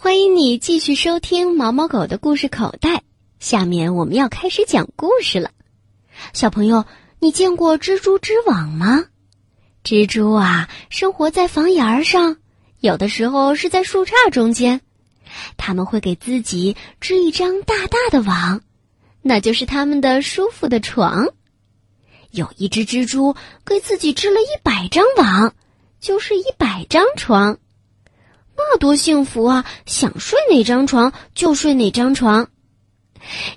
欢迎你继续收听毛毛狗的故事口袋。下面我们要开始讲故事了。小朋友，你见过蜘蛛织网吗？蜘蛛啊，生活在房檐上，有的时候是在树杈中间。他们会给自己织一张大大的网，那就是他们的舒服的床。有一只蜘蛛给自己织了一百张网，就是一百张床。那多幸福啊！想睡哪张床就睡哪张床。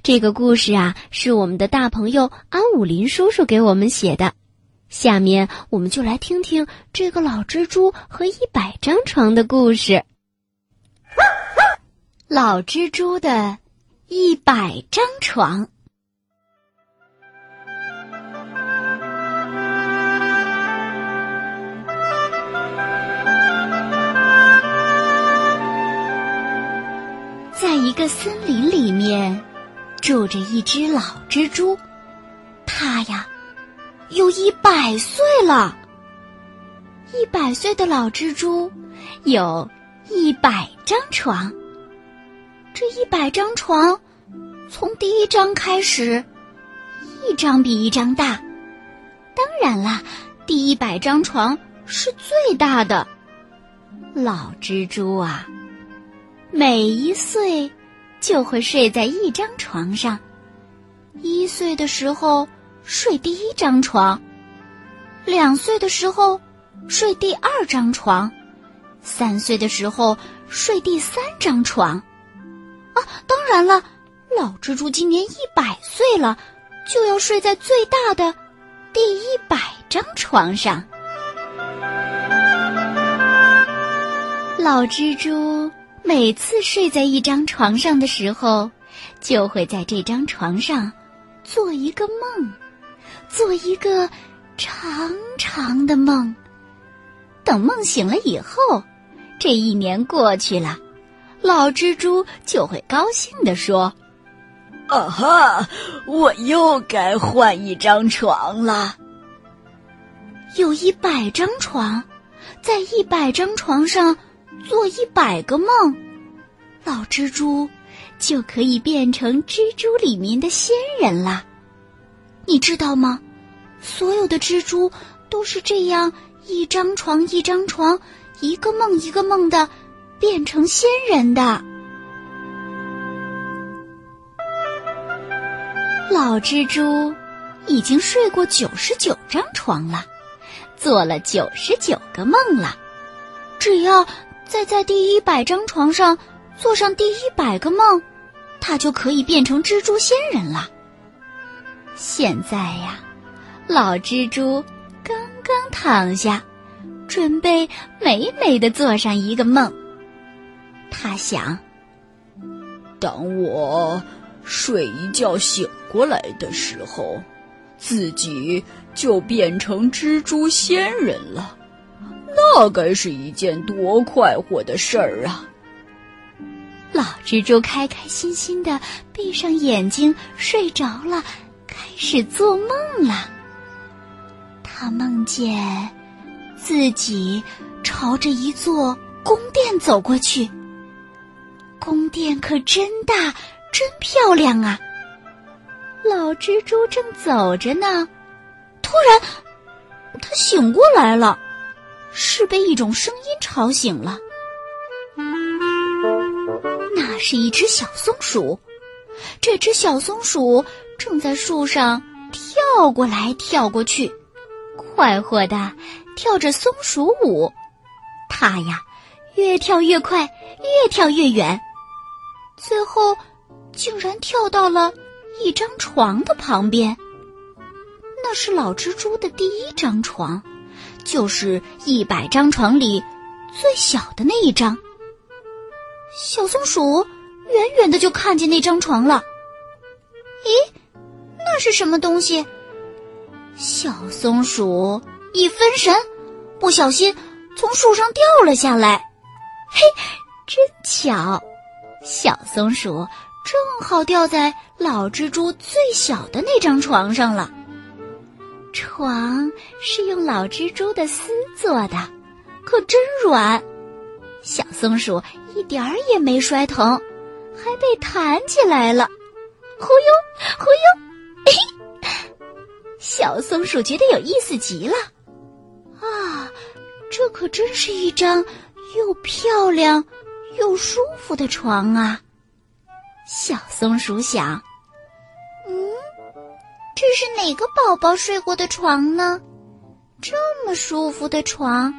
这个故事啊，是我们的大朋友安武林叔叔给我们写的。下面我们就来听听这个老蜘蛛和一百张床的故事。老蜘蛛的一百张床。在一个森林里面，住着一只老蜘蛛，它呀，有一百岁了。一百岁的老蜘蛛，有一百张床。这一百张床，从第一张开始，一张比一张大。当然啦，第一百张床是最大的。老蜘蛛啊，每一岁就会睡在一张床上。一岁的时候睡第一张床，两岁的时候睡第二张床，三岁的时候睡第三张床。啊，当然了，老蜘蛛今年一百岁了，就要睡在最大的第一百张床上。老蜘蛛每次睡在一张床上的时候，就会在这张床上做一个梦，做一个长长的梦。等梦醒了以后，这一年过去了。老蜘蛛就会高兴地说：“啊哈，我又该换一张床了。有一百张床，在一百张床上做一百个梦，老蜘蛛就可以变成蜘蛛里面的仙人了。你知道吗？所有的蜘蛛都是这样一张床一张床，一个梦一个梦的。”变成仙人的老蜘蛛已经睡过九十九张床了，做了九十九个梦了。只要再在第一百张床上做上第一百个梦，他就可以变成蜘蛛仙人了。现在呀，老蜘蛛刚刚躺下，准备美美的做上一个梦。他想，当我睡一觉醒过来的时候，自己就变成蜘蛛仙人了，那该是一件多快活的事儿啊！老蜘蛛开开心心的闭上眼睛睡着了，开始做梦了。他梦见自己朝着一座宫殿走过去。宫殿可真大，真漂亮啊！老蜘蛛正走着呢，突然，他醒过来了，是被一种声音吵醒了。那是一只小松鼠，这只小松鼠正在树上跳过来跳过去，快活的跳着松鼠舞。它呀，越跳越快，越跳越远。最后，竟然跳到了一张床的旁边。那是老蜘蛛的第一张床，就是一百张床里最小的那一张。小松鼠远远的就看见那张床了。咦，那是什么东西？小松鼠一分神，不小心从树上掉了下来。嘿，真巧！小松鼠正好掉在老蜘蛛最小的那张床上了。床是用老蜘蛛的丝做的，可真软。小松鼠一点儿也没摔疼，还被弹起来了，忽悠忽悠。小松鼠觉得有意思极了，啊，这可真是一张又漂亮又舒服的床啊！小松鼠想，这是哪个宝宝睡过的床呢？这么舒服的床。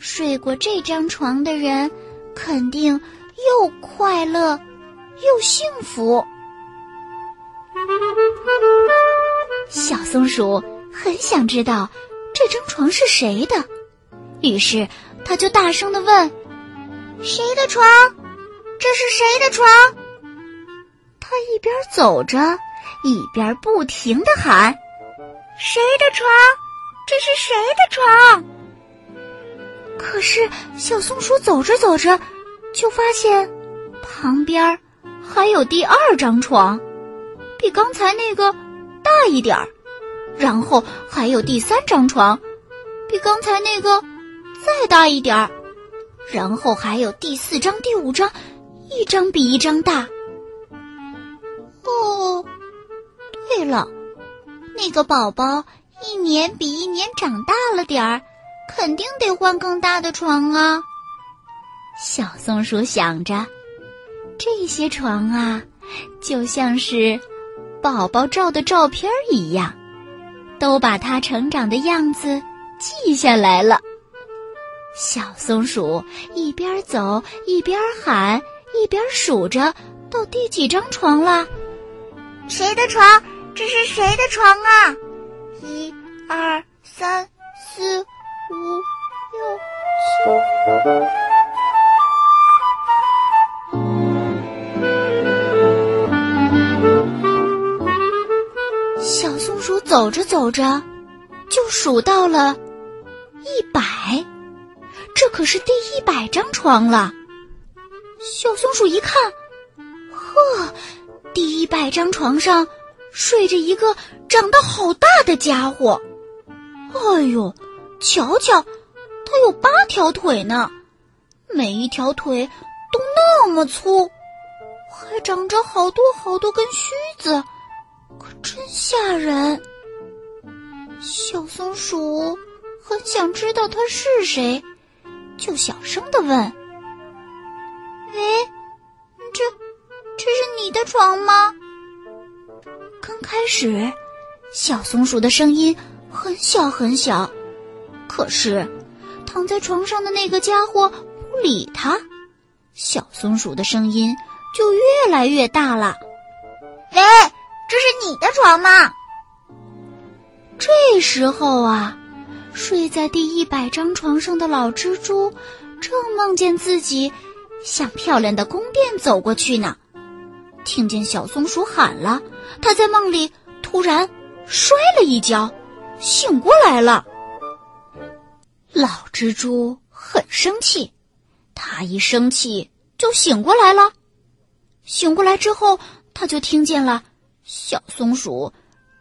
睡过这张床的人，肯定又快乐又幸福。小松鼠很想知道这张床是谁的，于是它就大声的问：“谁的床？这是谁的床？”它一边走着，一边不停的喊：“谁的床？这是谁的床？”可是，小松鼠走着走着，就发现旁边还有第二张床，比刚才那个大一点儿；然后还有第三张床，比刚才那个再大一点儿；然后还有第四张、第五张，一张比一张大。哦，对了，那个宝宝一年比一年长大了点儿。肯定得换更大的床啊！小松鼠想着，这些床啊，就像是宝宝照的照片一样，都把它成长的样子记下来了。小松鼠一边走一边喊，一边数着到第几张床了。谁的床？这是谁的床啊？一、二、三、四。五、六、七。小松鼠走着走着，就数到了一百，这可是第一百张床了。小松鼠一看，呵，第一百张床上睡着一个长得好大的家伙。哎呦！瞧瞧，它有八条腿呢，每一条腿都那么粗，还长着好多好多根须子，可真吓人。小松鼠很想知道它是谁，就小声的问：“喂，这这是你的床吗？”刚开始，小松鼠的声音很小很小。可是，躺在床上的那个家伙不理他，小松鼠的声音就越来越大了。喂，这是你的床吗？这时候啊，睡在第一百张床上的老蜘蛛正梦见自己向漂亮的宫殿走过去呢。听见小松鼠喊了，他在梦里突然摔了一跤，醒过来了。老蜘蛛很生气，他一生气就醒过来了。醒过来之后，他就听见了小松鼠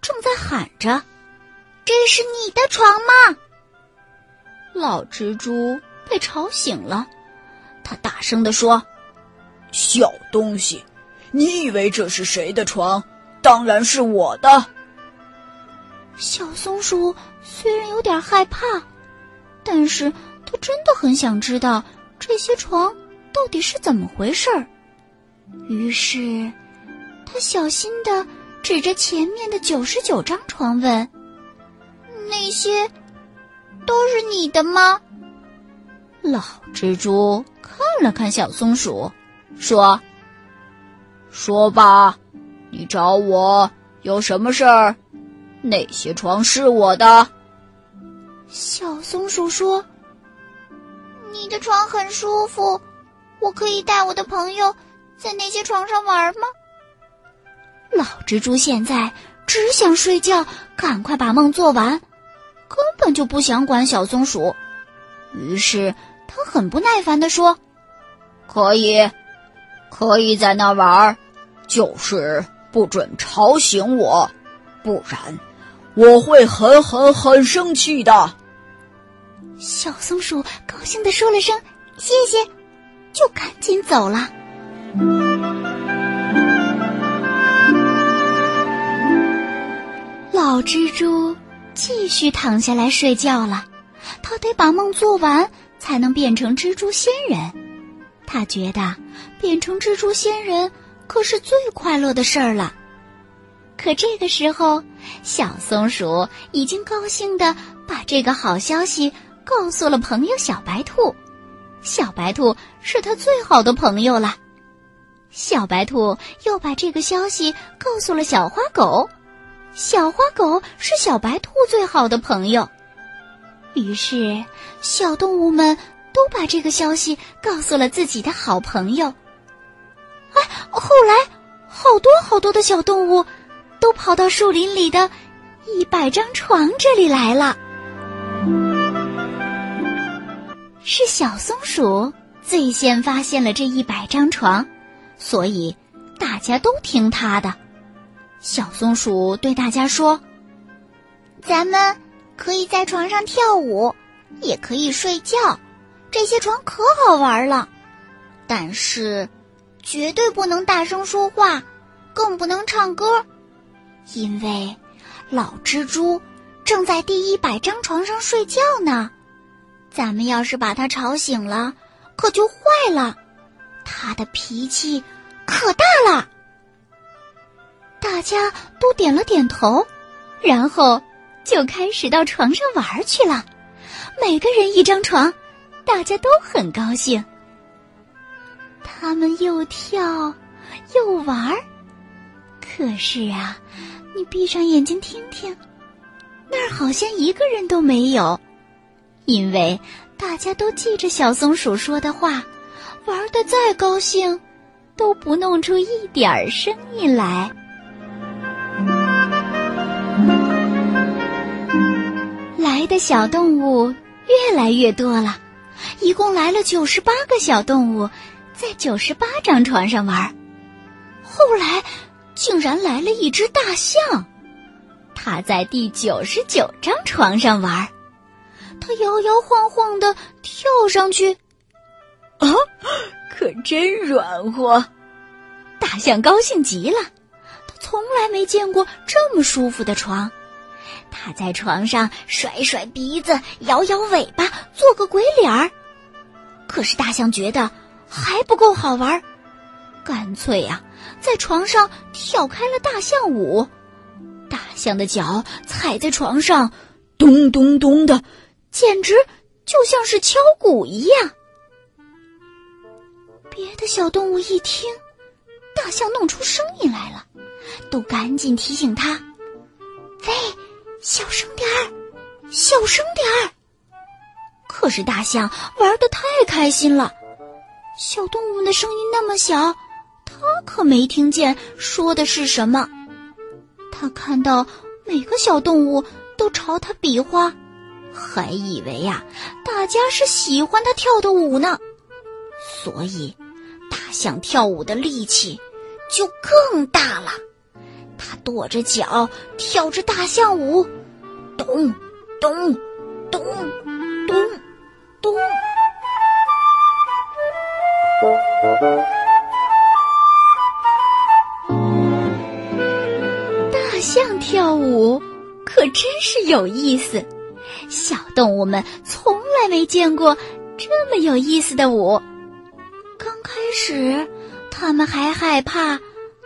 正在喊着：“这是你的床吗？”老蜘蛛被吵醒了，他大声地说：“小东西，你以为这是谁的床？当然是我的。”小松鼠虽然有点害怕。但是他真的很想知道这些床到底是怎么回事儿，于是他小心的指着前面的九十九张床问：“那些都是你的吗？”老蜘蛛看了看小松鼠，说：“说吧，你找我有什么事儿？哪些床是我的？”小松鼠说：“你的床很舒服，我可以带我的朋友在那些床上玩吗？”老蜘蛛现在只想睡觉，赶快把梦做完，根本就不想管小松鼠。于是他很不耐烦的说：“可以，可以在那玩，就是不准吵醒我，不然我会很很很生气的。”小松鼠高兴的说了声“谢谢”，就赶紧走了。老蜘蛛继续躺下来睡觉了，他得把梦做完，才能变成蜘蛛仙人。他觉得变成蜘蛛仙人可是最快乐的事儿了。可这个时候，小松鼠已经高兴的把这个好消息告诉了朋友小白兔。小白兔是他最好的朋友了。小白兔又把这个消息告诉了小花狗。小花狗是小白兔最好的朋友。于是，小动物们都把这个消息告诉了自己的好朋友。哎，后来，好多好多的小动物。都跑到树林里的一百张床这里来了。是小松鼠最先发现了这一百张床，所以大家都听它的。小松鼠对大家说：“咱们可以在床上跳舞，也可以睡觉，这些床可好玩了。但是，绝对不能大声说话，更不能唱歌。”因为老蜘蛛正在第一百张床上睡觉呢，咱们要是把它吵醒了，可就坏了。他的脾气可大了。大家都点了点头，然后就开始到床上玩去了。每个人一张床，大家都很高兴。他们又跳又玩儿，可是啊。你闭上眼睛听听，那儿好像一个人都没有，因为大家都记着小松鼠说的话，玩的再高兴，都不弄出一点儿声音来。来的小动物越来越多了，一共来了九十八个小动物，在九十八张床上玩。后来。竟然来了一只大象，它在第九十九张床上玩，它摇摇晃晃的跳上去，啊，可真软和！大象高兴极了，它从来没见过这么舒服的床，它在床上甩甩鼻子，摇摇尾巴，做个鬼脸儿。可是大象觉得还不够好玩。干脆呀，在床上跳开了大象舞，大象的脚踩在床上，咚咚咚的，简直就像是敲鼓一样。别的小动物一听，大象弄出声音来了，都赶紧提醒他：“喂，小声点儿，小声点儿。”可是大象玩的太开心了，小动物们的声音那么小。他可没听见说的是什么，他看到每个小动物都朝他比划，还以为呀大家是喜欢他跳的舞呢，所以大象跳舞的力气就更大了。他跺着脚跳着大象舞，咚咚咚咚咚。大象跳舞可真是有意思，小动物们从来没见过这么有意思的舞。刚开始，他们还害怕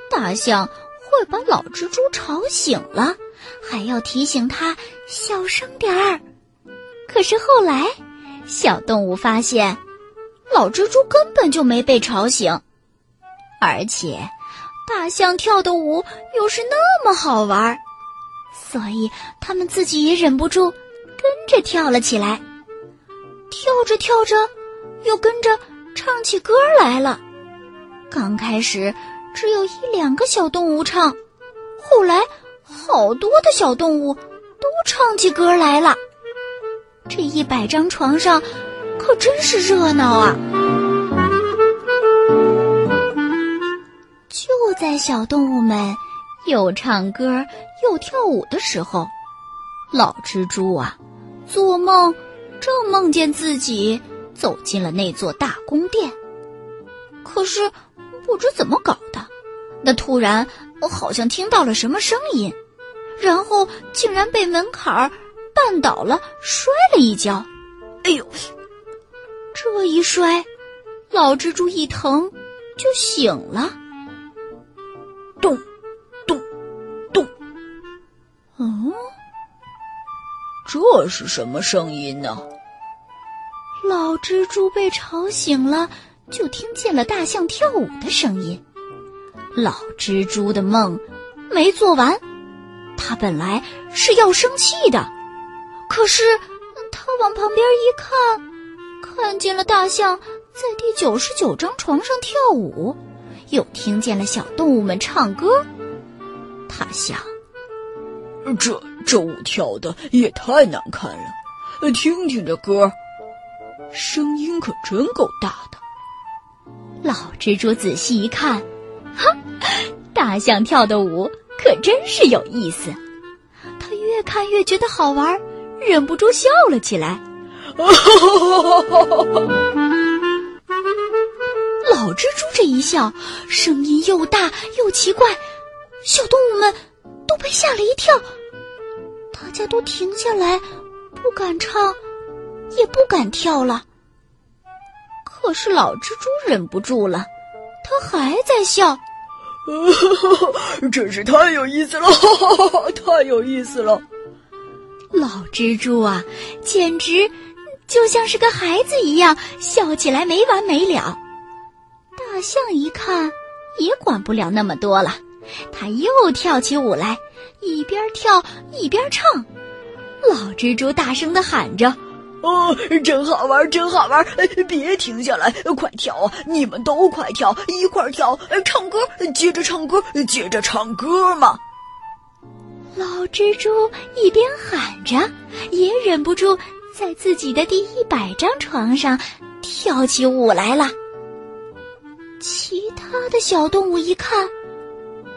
大象会把老蜘蛛吵醒了，还要提醒他小声点儿。可是后来，小动物发现，老蜘蛛根本就没被吵醒，而且。大象跳的舞又是那么好玩，所以他们自己也忍不住跟着跳了起来。跳着跳着，又跟着唱起歌来了。刚开始只有一两个小动物唱，后来好多的小动物都唱起歌来了。这一百张床上可真是热闹啊！就在小动物们又唱歌又跳舞的时候，老蜘蛛啊，做梦正梦见自己走进了那座大宫殿，可是不知怎么搞的，那突然我好像听到了什么声音，然后竟然被门槛绊倒了，摔了一跤。哎呦！这一摔，老蜘蛛一疼就醒了。咚，咚，咚。嗯，这是什么声音呢？老蜘蛛被吵醒了，就听见了大象跳舞的声音。老蜘蛛的梦没做完，他本来是要生气的，可是他往旁边一看。看见了大象在第九十九张床上跳舞，又听见了小动物们唱歌。他想，这这舞跳的也太难看了，听听这歌，声音可真够大的。老蜘蛛仔细一看，哈，大象跳的舞可真是有意思。他越看越觉得好玩，忍不住笑了起来。老蜘蛛这一笑，声音又大又奇怪，小动物们都被吓了一跳，大家都停下来，不敢唱，也不敢跳了。可是老蜘蛛忍不住了，他还在笑，真是太有意思了，太有意思了。老蜘蛛啊，简直……就像是个孩子一样笑起来没完没了。大象一看也管不了那么多了，它又跳起舞来，一边跳一边唱。老蜘蛛大声的喊着：“哦，真好玩，真好玩！别停下来，快跳啊！你们都快跳，一块跳，唱歌，接着唱歌，接着唱歌嘛！”老蜘蛛一边喊着，也忍不住。在自己的第一百张床上跳起舞来了。其他的小动物一看，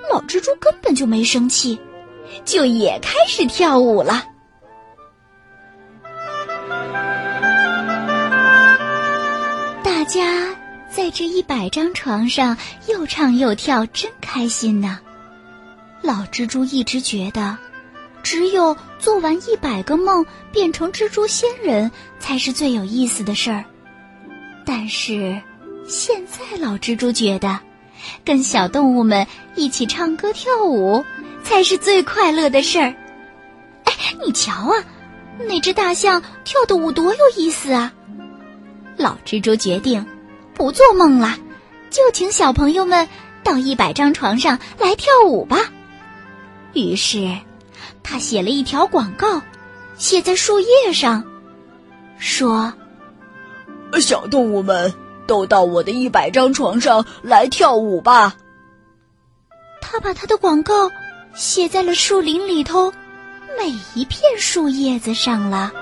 老蜘蛛根本就没生气，就也开始跳舞了。大家在这一百张床上又唱又跳，真开心呢！老蜘蛛一直觉得。只有做完一百个梦，变成蜘蛛仙人，才是最有意思的事儿。但是，现在老蜘蛛觉得，跟小动物们一起唱歌跳舞，才是最快乐的事儿。哎，你瞧啊，那只大象跳的舞多有意思啊！老蜘蛛决定，不做梦了，就请小朋友们到一百张床上来跳舞吧。于是。他写了一条广告，写在树叶上，说：“小动物们都到我的一百张床上来跳舞吧。”他把他的广告写在了树林里头每一片树叶子上了。